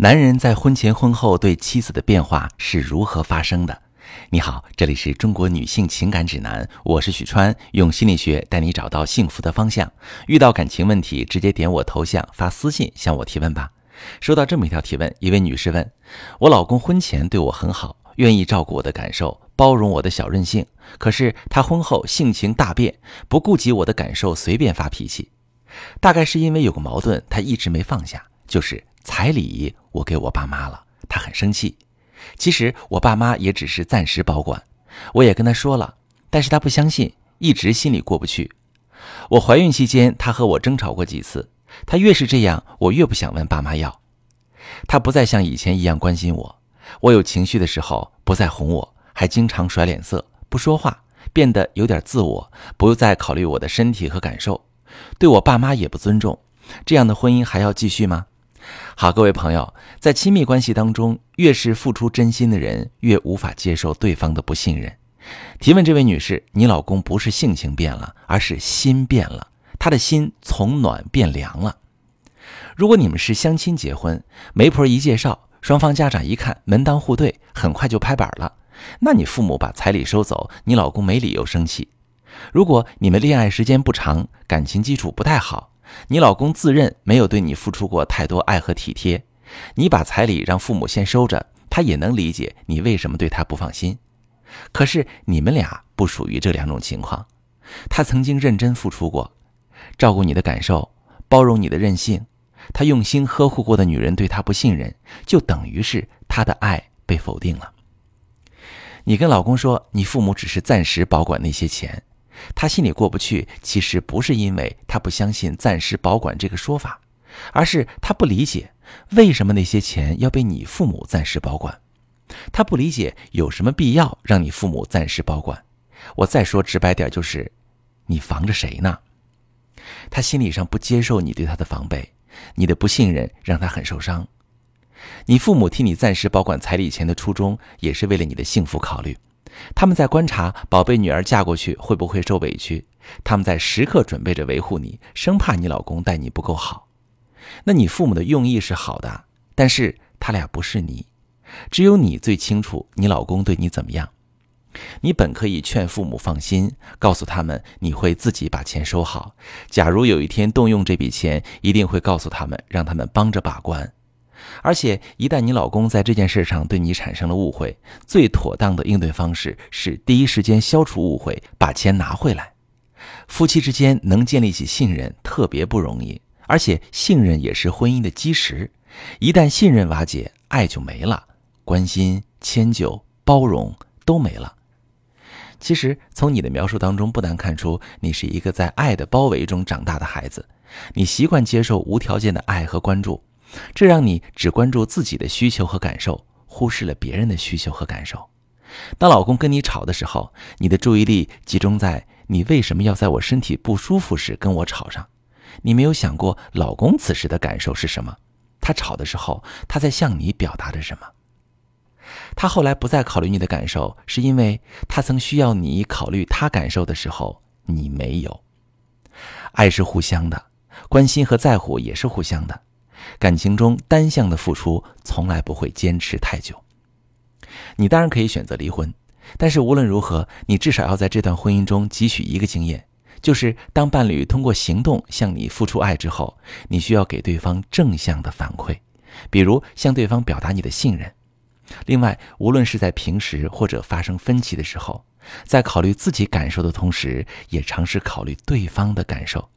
男人在婚前婚后对妻子的变化是如何发生的？你好，这里是中国女性情感指南，我是许川，用心理学带你找到幸福的方向。遇到感情问题，直接点我头像发私信向我提问吧。收到这么一条提问，一位女士问我老公婚前对我很好，愿意照顾我的感受，包容我的小任性，可是他婚后性情大变，不顾及我的感受，随便发脾气。大概是因为有个矛盾，他一直没放下，就是彩礼我给我爸妈了，他很生气。其实我爸妈也只是暂时保管，我也跟他说了，但是他不相信，一直心里过不去。我怀孕期间，他和我争吵过几次，他越是这样，我越不想问爸妈要。他不再像以前一样关心我，我有情绪的时候不再哄我，还经常甩脸色，不说话，变得有点自我，不再考虑我的身体和感受。对我爸妈也不尊重，这样的婚姻还要继续吗？好，各位朋友，在亲密关系当中，越是付出真心的人，越无法接受对方的不信任。提问这位女士，你老公不是性情变了，而是心变了，他的心从暖变凉了。如果你们是相亲结婚，媒婆一介绍，双方家长一看门当户对，很快就拍板了，那你父母把彩礼收走，你老公没理由生气。如果你们恋爱时间不长，感情基础不太好，你老公自认没有对你付出过太多爱和体贴，你把彩礼让父母先收着，他也能理解你为什么对他不放心。可是你们俩不属于这两种情况，他曾经认真付出过，照顾你的感受，包容你的任性，他用心呵护过的女人对他不信任，就等于是他的爱被否定了。你跟老公说，你父母只是暂时保管那些钱。他心里过不去，其实不是因为他不相信“暂时保管”这个说法，而是他不理解为什么那些钱要被你父母暂时保管。他不理解有什么必要让你父母暂时保管。我再说直白点，就是你防着谁呢？他心理上不接受你对他的防备，你的不信任让他很受伤。你父母替你暂时保管彩礼钱的初衷，也是为了你的幸福考虑。他们在观察宝贝女儿嫁过去会不会受委屈，他们在时刻准备着维护你，生怕你老公待你不够好。那你父母的用意是好的，但是他俩不是你，只有你最清楚你老公对你怎么样。你本可以劝父母放心，告诉他们你会自己把钱收好。假如有一天动用这笔钱，一定会告诉他们，让他们帮着把关。而且，一旦你老公在这件事上对你产生了误会，最妥当的应对方式是第一时间消除误会，把钱拿回来。夫妻之间能建立起信任特别不容易，而且信任也是婚姻的基石。一旦信任瓦解，爱就没了，关心、迁就、包容都没了。其实，从你的描述当中不难看出，你是一个在爱的包围中长大的孩子，你习惯接受无条件的爱和关注。这让你只关注自己的需求和感受，忽视了别人的需求和感受。当老公跟你吵的时候，你的注意力集中在你为什么要在我身体不舒服时跟我吵上，你没有想过老公此时的感受是什么？他吵的时候，他在向你表达着什么？他后来不再考虑你的感受，是因为他曾需要你考虑他感受的时候，你没有。爱是互相的，关心和在乎也是互相的。感情中单向的付出从来不会坚持太久。你当然可以选择离婚，但是无论如何，你至少要在这段婚姻中汲取一个经验，就是当伴侣通过行动向你付出爱之后，你需要给对方正向的反馈，比如向对方表达你的信任。另外，无论是在平时或者发生分歧的时候，在考虑自己感受的同时，也尝试考虑对方的感受。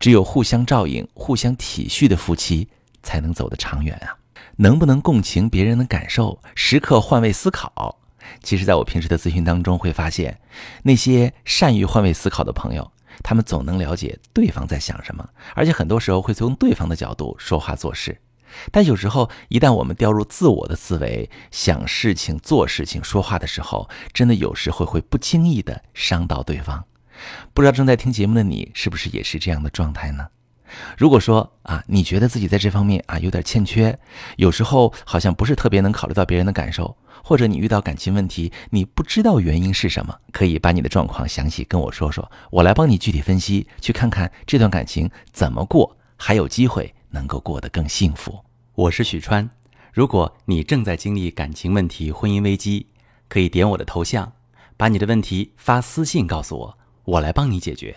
只有互相照应、互相体恤的夫妻。才能走得长远啊！能不能共情别人的感受，时刻换位思考？其实，在我平时的咨询当中，会发现那些善于换位思考的朋友，他们总能了解对方在想什么，而且很多时候会从对方的角度说话做事。但有时候，一旦我们掉入自我的思维，想事情、做事情、说话的时候，真的有时会会不经意的伤到对方。不知道正在听节目的你，是不是也是这样的状态呢？如果说啊，你觉得自己在这方面啊有点欠缺，有时候好像不是特别能考虑到别人的感受，或者你遇到感情问题，你不知道原因是什么，可以把你的状况详细跟我说说，我来帮你具体分析，去看看这段感情怎么过，还有机会能够过得更幸福。我是许川。如果你正在经历感情问题、婚姻危机，可以点我的头像，把你的问题发私信告诉我，我来帮你解决。